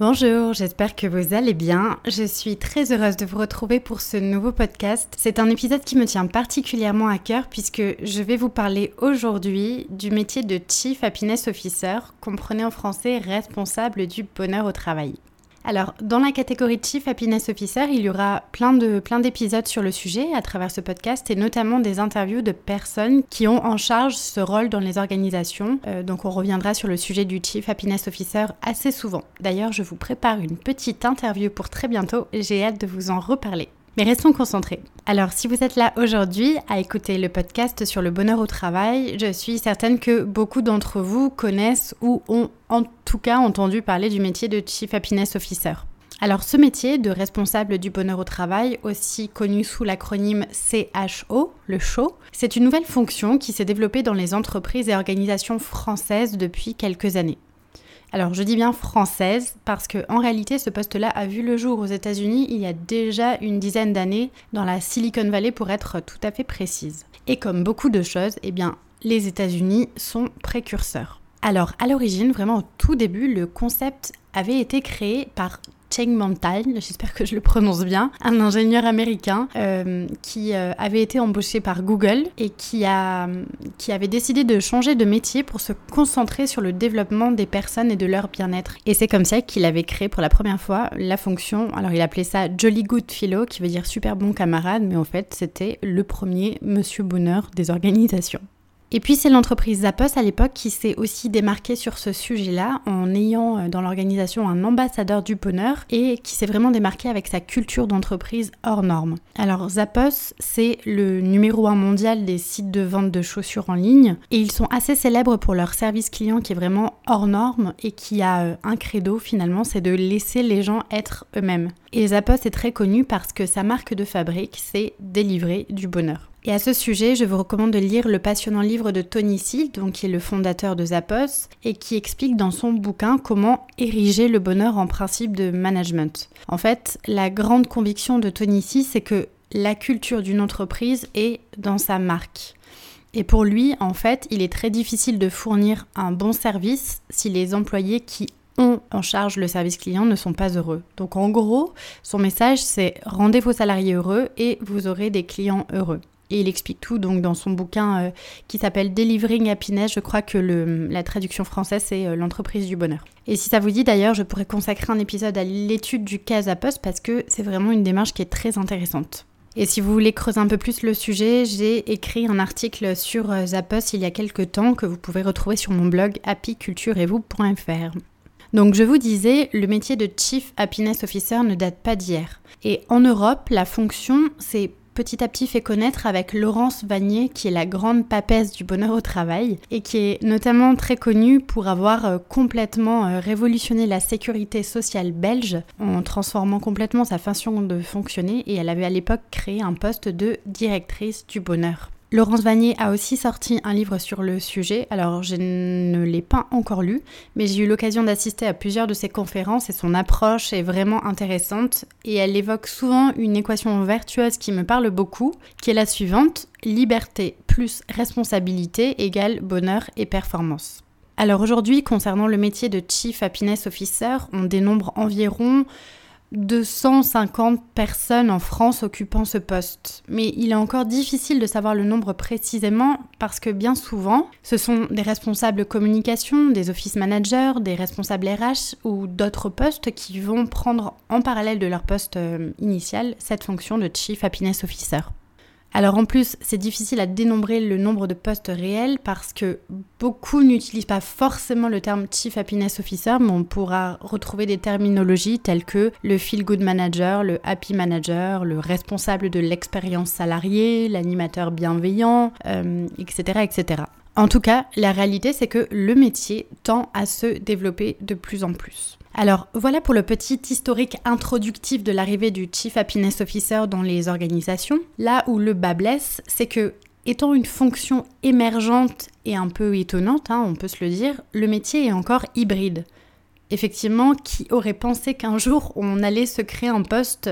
Bonjour, j'espère que vous allez bien. Je suis très heureuse de vous retrouver pour ce nouveau podcast. C'est un épisode qui me tient particulièrement à cœur puisque je vais vous parler aujourd'hui du métier de Chief Happiness Officer, comprenez en français responsable du bonheur au travail. Alors, dans la catégorie Chief Happiness Officer, il y aura plein de d'épisodes sur le sujet à travers ce podcast et notamment des interviews de personnes qui ont en charge ce rôle dans les organisations. Euh, donc, on reviendra sur le sujet du Chief Happiness Officer assez souvent. D'ailleurs, je vous prépare une petite interview pour très bientôt. J'ai hâte de vous en reparler. Mais restons concentrés. Alors, si vous êtes là aujourd'hui à écouter le podcast sur le bonheur au travail, je suis certaine que beaucoup d'entre vous connaissent ou ont en tout cas entendu parler du métier de Chief Happiness Officer. Alors ce métier de responsable du bonheur au travail, aussi connu sous l'acronyme CHO, le CHO, c'est une nouvelle fonction qui s'est développée dans les entreprises et organisations françaises depuis quelques années. Alors je dis bien française parce que en réalité ce poste-là a vu le jour aux États-Unis il y a déjà une dizaine d'années dans la Silicon Valley pour être tout à fait précise. Et comme beaucoup de choses, eh bien les États-Unis sont précurseurs. Alors à l'origine, vraiment au tout début, le concept avait été créé par Cheng Mantal, j'espère que je le prononce bien, un ingénieur américain euh, qui euh, avait été embauché par Google et qui, a, qui avait décidé de changer de métier pour se concentrer sur le développement des personnes et de leur bien-être. Et c'est comme ça qu'il avait créé pour la première fois la fonction, alors il appelait ça Jolly Good Fellow, qui veut dire super bon camarade, mais en fait c'était le premier monsieur bonheur des organisations. Et puis c'est l'entreprise Zappos à l'époque qui s'est aussi démarquée sur ce sujet-là en ayant euh, dans l'organisation un ambassadeur du bonheur et qui s'est vraiment démarqué avec sa culture d'entreprise hors norme. Alors Zappos, c'est le numéro un mondial des sites de vente de chaussures en ligne et ils sont assez célèbres pour leur service client qui est vraiment hors norme et qui a euh, un credo finalement, c'est de laisser les gens être eux-mêmes. Et Zappos est très connu parce que sa marque de fabrique, c'est délivrer du bonheur. Et à ce sujet, je vous recommande de lire le passionnant livre de Tony Seal, donc qui est le fondateur de Zappos, et qui explique dans son bouquin comment ériger le bonheur en principe de management. En fait, la grande conviction de Tony Seal, c'est que la culture d'une entreprise est dans sa marque. Et pour lui, en fait, il est très difficile de fournir un bon service si les employés qui ont en charge le service client ne sont pas heureux. Donc en gros, son message c'est rendez vos salariés heureux et vous aurez des clients heureux. Et il explique tout donc dans son bouquin euh, qui s'appelle Delivering Happiness. Je crois que la traduction française c'est euh, l'entreprise du bonheur. Et si ça vous dit d'ailleurs, je pourrais consacrer un épisode à l'étude du cas Zappos parce que c'est vraiment une démarche qui est très intéressante. Et si vous voulez creuser un peu plus le sujet, j'ai écrit un article sur euh, Zappos il y a quelques temps que vous pouvez retrouver sur mon blog happycultureetvous.fr. Donc je vous disais, le métier de Chief Happiness Officer ne date pas d'hier. Et en Europe, la fonction s'est petit à petit fait connaître avec Laurence Vanier, qui est la grande papesse du bonheur au travail, et qui est notamment très connue pour avoir euh, complètement euh, révolutionné la sécurité sociale belge en transformant complètement sa façon de fonctionner, et elle avait à l'époque créé un poste de directrice du bonheur. Laurence Vanier a aussi sorti un livre sur le sujet, alors je ne l'ai pas encore lu, mais j'ai eu l'occasion d'assister à plusieurs de ses conférences et son approche est vraiment intéressante. Et elle évoque souvent une équation vertueuse qui me parle beaucoup, qui est la suivante, liberté plus responsabilité égale bonheur et performance. Alors aujourd'hui, concernant le métier de Chief Happiness Officer, on dénombre environ 250 personnes en France occupant ce poste. Mais il est encore difficile de savoir le nombre précisément parce que bien souvent, ce sont des responsables communication, des office managers, des responsables RH ou d'autres postes qui vont prendre en parallèle de leur poste euh, initial cette fonction de Chief Happiness Officer. Alors en plus, c'est difficile à dénombrer le nombre de postes réels parce que beaucoup n'utilisent pas forcément le terme Chief Happiness Officer, mais on pourra retrouver des terminologies telles que le Feel Good Manager, le Happy Manager, le responsable de l'expérience salariée, l'animateur bienveillant, etc., euh, etc. En tout cas, la réalité, c'est que le métier tend à se développer de plus en plus. Alors voilà pour le petit historique introductif de l'arrivée du Chief Happiness Officer dans les organisations. Là où le bas blesse, c'est que étant une fonction émergente et un peu étonnante, hein, on peut se le dire, le métier est encore hybride. Effectivement, qui aurait pensé qu'un jour on allait se créer un poste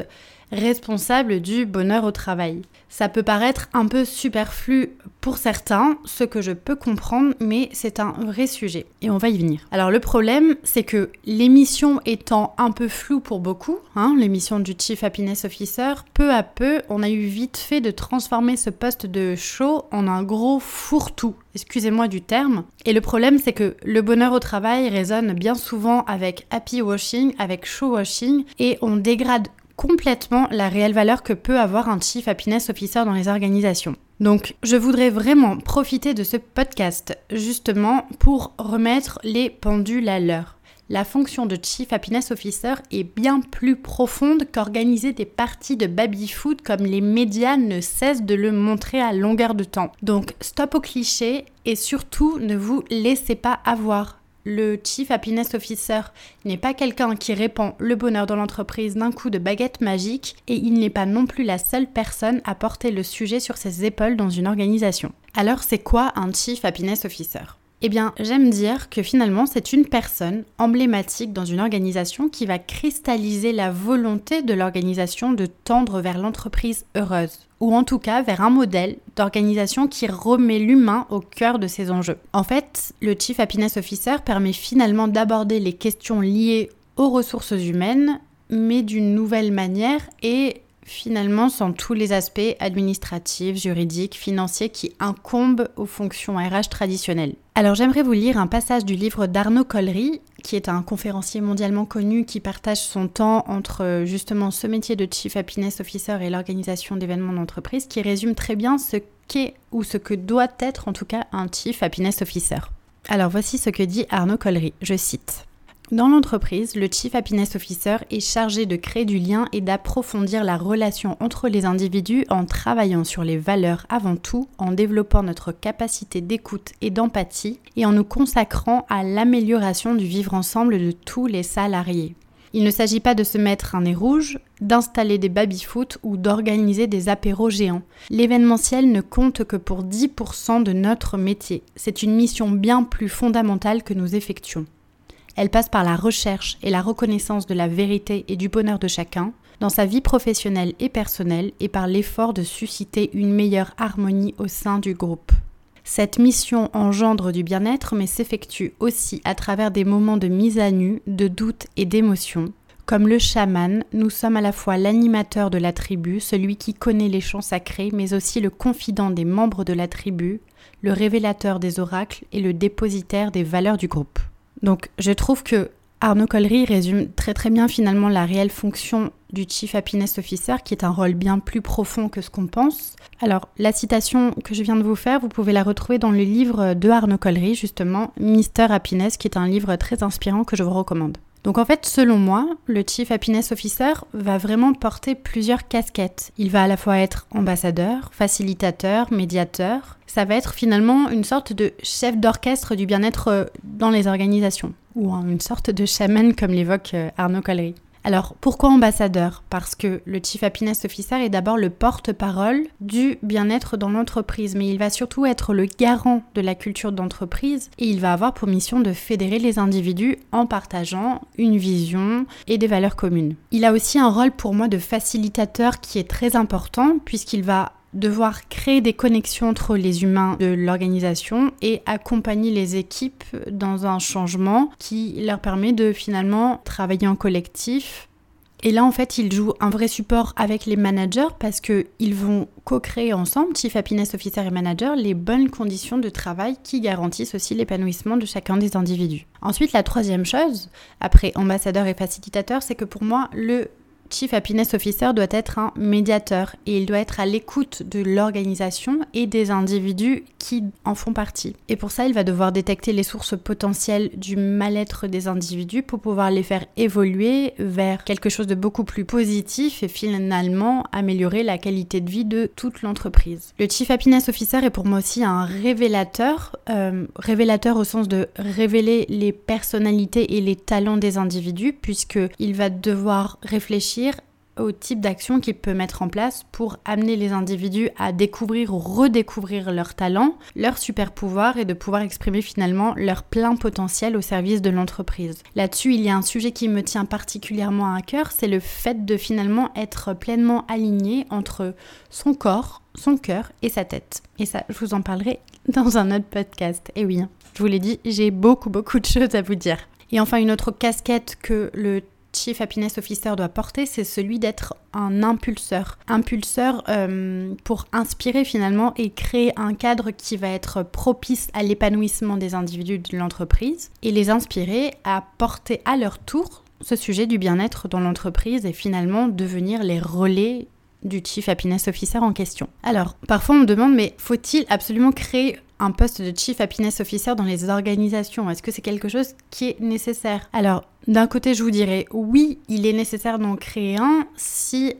responsable du bonheur au travail. Ça peut paraître un peu superflu pour certains, ce que je peux comprendre, mais c'est un vrai sujet et on va y venir. Alors le problème, c'est que l'émission étant un peu floue pour beaucoup, hein, l'émission du Chief Happiness Officer, peu à peu, on a eu vite fait de transformer ce poste de show en un gros fourre-tout. Excusez-moi du terme. Et le problème, c'est que le bonheur au travail résonne bien souvent avec happy washing, avec show washing, et on dégrade complètement la réelle valeur que peut avoir un Chief Happiness Officer dans les organisations. Donc je voudrais vraiment profiter de ce podcast justement pour remettre les pendules à l'heure. La fonction de Chief Happiness Officer est bien plus profonde qu'organiser des parties de baby-foot comme les médias ne cessent de le montrer à longueur de temps. Donc stop aux clichés et surtout ne vous laissez pas avoir le Chief Happiness Officer n'est pas quelqu'un qui répand le bonheur dans l'entreprise d'un coup de baguette magique et il n'est pas non plus la seule personne à porter le sujet sur ses épaules dans une organisation. Alors c'est quoi un Chief Happiness Officer? Eh bien, j'aime dire que finalement, c'est une personne emblématique dans une organisation qui va cristalliser la volonté de l'organisation de tendre vers l'entreprise heureuse, ou en tout cas vers un modèle d'organisation qui remet l'humain au cœur de ses enjeux. En fait, le Chief Happiness Officer permet finalement d'aborder les questions liées aux ressources humaines, mais d'une nouvelle manière et finalement sans tous les aspects administratifs, juridiques, financiers qui incombent aux fonctions RH traditionnelles. Alors j'aimerais vous lire un passage du livre d'Arnaud Collery, qui est un conférencier mondialement connu qui partage son temps entre justement ce métier de Chief Happiness Officer et l'organisation d'événements d'entreprise, qui résume très bien ce qu'est ou ce que doit être en tout cas un Chief Happiness Officer. Alors voici ce que dit Arnaud Collery, je cite. Dans l'entreprise, le Chief Happiness Officer est chargé de créer du lien et d'approfondir la relation entre les individus en travaillant sur les valeurs avant tout, en développant notre capacité d'écoute et d'empathie et en nous consacrant à l'amélioration du vivre ensemble de tous les salariés. Il ne s'agit pas de se mettre un nez rouge, d'installer des baby-foot ou d'organiser des apéros géants. L'événementiel ne compte que pour 10% de notre métier. C'est une mission bien plus fondamentale que nous effectuons. Elle passe par la recherche et la reconnaissance de la vérité et du bonheur de chacun, dans sa vie professionnelle et personnelle, et par l'effort de susciter une meilleure harmonie au sein du groupe. Cette mission engendre du bien-être mais s'effectue aussi à travers des moments de mise à nu, de doute et d'émotion. Comme le chaman, nous sommes à la fois l'animateur de la tribu, celui qui connaît les chants sacrés, mais aussi le confident des membres de la tribu, le révélateur des oracles et le dépositaire des valeurs du groupe. Donc je trouve que Arnaud Collery résume très très bien finalement la réelle fonction du Chief Happiness Officer, qui est un rôle bien plus profond que ce qu'on pense. Alors la citation que je viens de vous faire, vous pouvez la retrouver dans le livre de Arnaud Collery, justement, Mister Happiness, qui est un livre très inspirant que je vous recommande. Donc en fait, selon moi, le Chief Happiness Officer va vraiment porter plusieurs casquettes. Il va à la fois être ambassadeur, facilitateur, médiateur. Ça va être finalement une sorte de chef d'orchestre du bien-être euh, dans les organisations, ou une sorte de chaman comme l'évoque euh, Arnaud Collery. Alors pourquoi ambassadeur? Parce que le Chief Happiness Officer est d'abord le porte-parole du bien-être dans l'entreprise, mais il va surtout être le garant de la culture d'entreprise et il va avoir pour mission de fédérer les individus en partageant une vision et des valeurs communes. Il a aussi un rôle pour moi de facilitateur qui est très important puisqu'il va devoir créer des connexions entre les humains de l'organisation et accompagner les équipes dans un changement qui leur permet de finalement travailler en collectif. Et là, en fait, il joue un vrai support avec les managers parce qu'ils vont co-créer ensemble, Chief Happiness Officer et Manager, les bonnes conditions de travail qui garantissent aussi l'épanouissement de chacun des individus. Ensuite, la troisième chose, après ambassadeur et facilitateur, c'est que pour moi, le Chief Happiness Officer doit être un médiateur et il doit être à l'écoute de l'organisation et des individus qui en font partie. Et pour ça, il va devoir détecter les sources potentielles du mal-être des individus pour pouvoir les faire évoluer vers quelque chose de beaucoup plus positif et finalement améliorer la qualité de vie de toute l'entreprise. Le Chief Happiness Officer est pour moi aussi un révélateur, euh, révélateur au sens de révéler les personnalités et les talents des individus puisqu'il va devoir réfléchir au type d'action qu'il peut mettre en place pour amener les individus à découvrir ou redécouvrir leurs talents, leurs super pouvoirs et de pouvoir exprimer finalement leur plein potentiel au service de l'entreprise. Là-dessus, il y a un sujet qui me tient particulièrement à cœur, c'est le fait de finalement être pleinement aligné entre son corps, son cœur et sa tête. Et ça, je vous en parlerai dans un autre podcast. Et oui, je vous l'ai dit, j'ai beaucoup beaucoup de choses à vous dire. Et enfin, une autre casquette que le Chief Happiness Officer doit porter, c'est celui d'être un impulseur. Impulseur euh, pour inspirer finalement et créer un cadre qui va être propice à l'épanouissement des individus de l'entreprise et les inspirer à porter à leur tour ce sujet du bien-être dans l'entreprise et finalement devenir les relais du Chief Happiness Officer en question. Alors, parfois on me demande, mais faut-il absolument créer un poste de Chief Happiness Officer dans les organisations? Est-ce que c'est quelque chose qui est nécessaire? Alors, d'un côté, je vous dirais oui, il est nécessaire d'en créer un si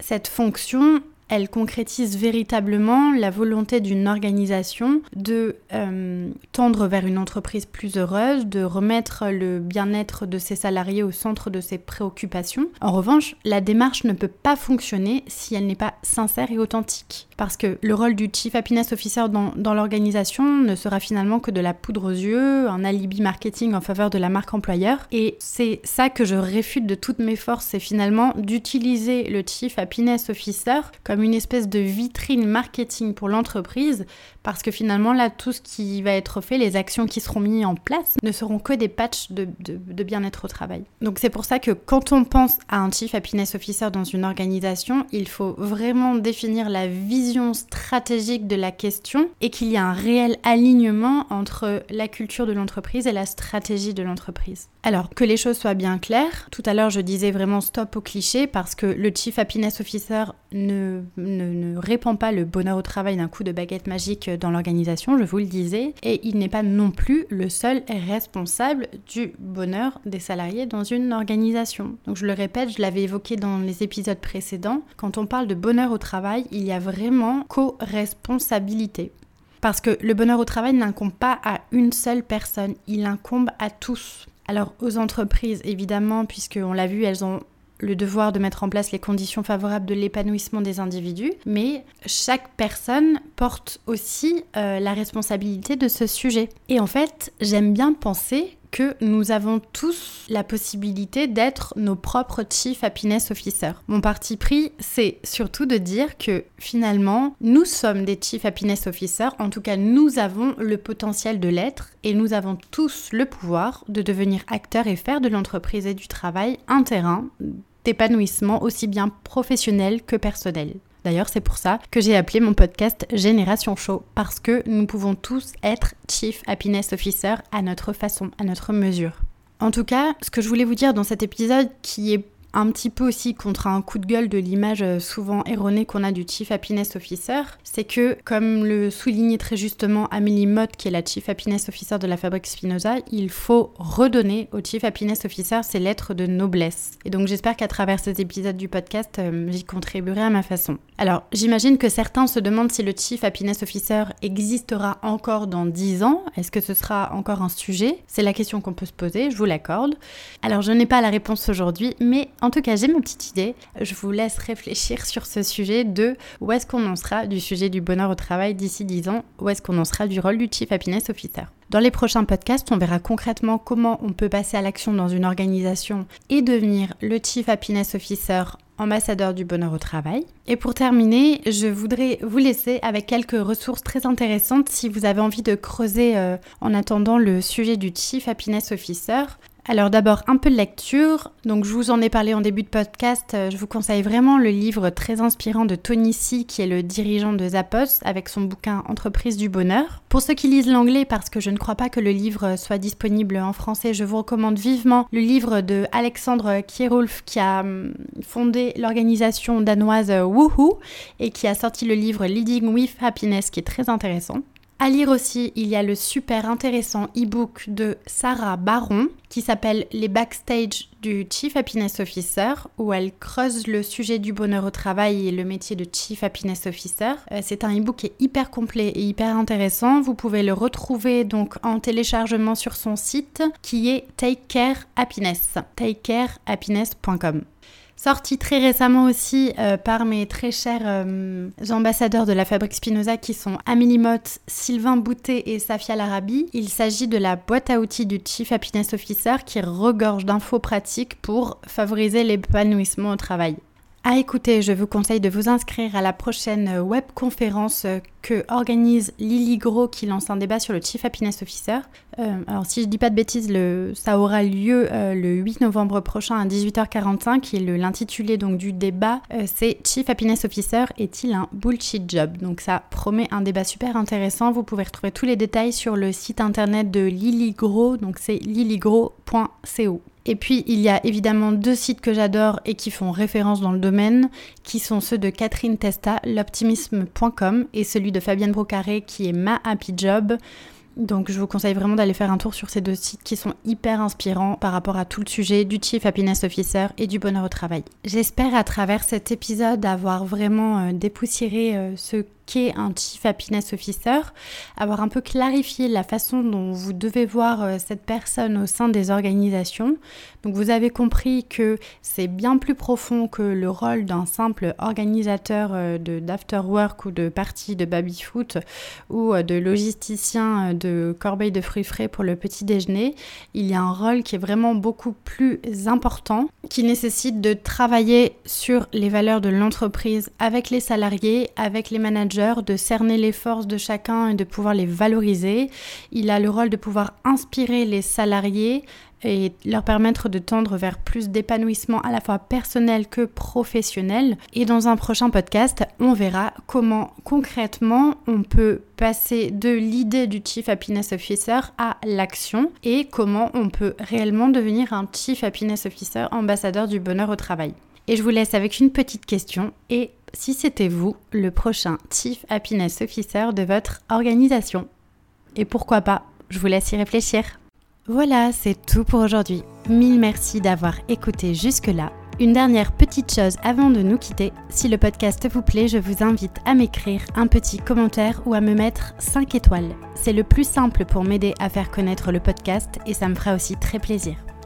cette fonction elle concrétise véritablement la volonté d'une organisation de euh, tendre vers une entreprise plus heureuse, de remettre le bien-être de ses salariés au centre de ses préoccupations. En revanche, la démarche ne peut pas fonctionner si elle n'est pas sincère et authentique. Parce que le rôle du Chief Happiness Officer dans, dans l'organisation ne sera finalement que de la poudre aux yeux, un alibi marketing en faveur de la marque employeur. Et c'est ça que je réfute de toutes mes forces, c'est finalement d'utiliser le Chief Happiness Officer comme une espèce de vitrine marketing pour l'entreprise, parce que finalement là, tout ce qui va être fait, les actions qui seront mises en place, ne seront que des patchs de, de bien-être au travail. Donc c'est pour ça que quand on pense à un Chief Happiness Officer dans une organisation, il faut vraiment définir la vision stratégique de la question et qu'il y a un réel alignement entre la culture de l'entreprise et la stratégie de l'entreprise. Alors, que les choses soient bien claires, tout à l'heure je disais vraiment stop au cliché parce que le Chief Happiness Officer ne, ne, répand pas le bonheur au travail d'un coup de baguette magique dans l'organisation, je vous le disais, et il n'est pas non plus le seul responsable du bonheur des salariés dans une organisation. Donc je le répète, je l'avais évoqué dans les épisodes précédents, quand on parle de bonheur au travail, il y a vraiment co-responsabilité. Parce que le bonheur au travail n'incombe pas à une seule personne, il incombe à tous. Alors aux entreprises, évidemment, puisqu'on l'a vu, elles ont le devoir de mettre en place les conditions favorables de l'épanouissement des individus, mais chaque personne porte aussi euh, la responsabilité de ce sujet. Et en fait, j'aime bien penser que nous avons tous la possibilité d'être nos propres Chief Happiness Officer. Mon parti pris, c'est surtout de dire que finalement, nous sommes des Chief Happiness Officer, en tout cas nous avons le potentiel de l'être et nous avons tous le pouvoir de devenir acteurs et faire de l'entreprise et du travail un terrain d'épanouissement aussi bien professionnel que personnel. D'ailleurs, c'est pour ça que j'ai appelé mon podcast Génération Show, parce que nous pouvons tous être Chief Happiness Officer à notre façon, à notre mesure. En tout cas, ce que je voulais vous dire dans cet épisode qui est un petit peu aussi contre un coup de gueule de l'image euh, souvent erronée qu'on a du Chief Happiness Officer, c'est que, comme le soulignait très justement Amélie Mott, qui est la Chief Happiness Officer de la fabrique Spinoza, il faut redonner au Chief Happiness Officer ses lettres de noblesse. Et donc j'espère qu'à travers cet épisode du podcast, euh, j'y contribuerai à ma façon. Alors, j'imagine que certains se demandent si le Chief Happiness Officer existera encore dans 10 ans. Est-ce que ce sera encore un sujet? C'est la question qu'on peut se poser, je vous l'accorde. Alors, je n'ai pas la réponse aujourd'hui, mais en tout cas, j'ai ma petite idée. Je vous laisse réfléchir sur ce sujet de où est-ce qu'on en sera du sujet du bonheur au travail d'ici 10 ans, où est-ce qu'on en sera du rôle du Chief Happiness Officer. Dans les prochains podcasts, on verra concrètement comment on peut passer à l'action dans une organisation et devenir le Chief Happiness Officer ambassadeur du bonheur au travail. Et pour terminer, je voudrais vous laisser avec quelques ressources très intéressantes si vous avez envie de creuser euh, en attendant le sujet du Chief Happiness Officer. Alors d'abord un peu de lecture. Donc je vous en ai parlé en début de podcast. Euh, je vous conseille vraiment le livre très inspirant de Tony C qui est le dirigeant de Zappos avec son bouquin Entreprise du bonheur. Pour ceux qui lisent l'anglais parce que je ne crois pas que le livre soit disponible en français, je vous recommande vivement le livre de Alexandre Kierulf qui a hum, fondé l'organisation danoise Woohoo et qui a sorti le livre Leading with Happiness qui est très intéressant. À lire aussi, il y a le super intéressant e-book de Sarah Baron qui s'appelle Les backstage du Chief Happiness Officer où elle creuse le sujet du bonheur au travail et le métier de Chief Happiness Officer. Euh, c'est un e-book qui est hyper complet et hyper intéressant. Vous pouvez le retrouver donc en téléchargement sur son site qui est Take Care Happiness, takecarehappiness.com. Sorti très récemment aussi euh, par mes très chers euh, ambassadeurs de la fabrique Spinoza qui sont Amélie Mott, Sylvain Boutet et Safia Larabi. Il s'agit de la boîte à outils du Chief Happiness Officer qui regorge d'infos pratiques pour favoriser l'épanouissement au travail. À écouter, je vous conseille de vous inscrire à la prochaine webconférence que organise Lily Gros qui lance un débat sur le Chief Happiness Officer. Euh, alors si je dis pas de bêtises, ça aura lieu euh, le 8 novembre prochain à 18h45 et l'intitulé donc du débat euh, c'est Chief Happiness Officer est-il un bullshit job? Donc ça promet un débat super intéressant. Vous pouvez retrouver tous les détails sur le site internet de Lily Gros, donc c'est lilygros.co. Et puis, il y a évidemment deux sites que j'adore et qui font référence dans le domaine, qui sont ceux de Catherine Testa, l'optimisme.com, et celui de Fabienne Brocaré, qui est Ma Happy Job. Donc je vous conseille vraiment d'aller faire un tour sur ces deux sites qui sont hyper inspirants par rapport à tout le sujet du Chief Happiness Officer et du bonheur au travail. J'espère à travers cet épisode avoir vraiment euh, dépoussiéré euh, ce qu'est un Chief Happiness Officer, avoir un peu clarifié la façon dont vous devez voir euh, cette personne au sein des organisations. Donc vous avez compris que c'est bien plus profond que le rôle d'un simple organisateur euh, d'afterwork ou de partie de baby-foot ou euh, de logisticien de corbeille de fruits frais pour le petit déjeuner. Il y a un rôle qui est vraiment beaucoup plus important, qui nécessite de travailler sur les valeurs de l'entreprise avec les salariés, avec les managers de cerner les forces de chacun et de pouvoir les valoriser. Il a le rôle de pouvoir inspirer les salariés et leur permettre de tendre vers plus d'épanouissement à la fois personnel que professionnel. Et dans un prochain podcast, on verra comment concrètement on peut passer de l'idée du Chief Happiness Officer à l'action et comment on peut réellement devenir un Chief Happiness Officer ambassadeur du bonheur au travail. Et je vous laisse avec une petite question. Et si c'était vous, le prochain Chief Happiness Officer de votre organisation Et pourquoi pas Je vous laisse y réfléchir. Voilà, c'est tout pour aujourd'hui. Mille merci d'avoir écouté jusque-là. Une dernière petite chose avant de nous quitter, si le podcast vous plaît, je vous invite à m'écrire un petit commentaire ou à me mettre 5 étoiles. C'est le plus simple pour m'aider à faire connaître le podcast et ça me fera aussi très plaisir.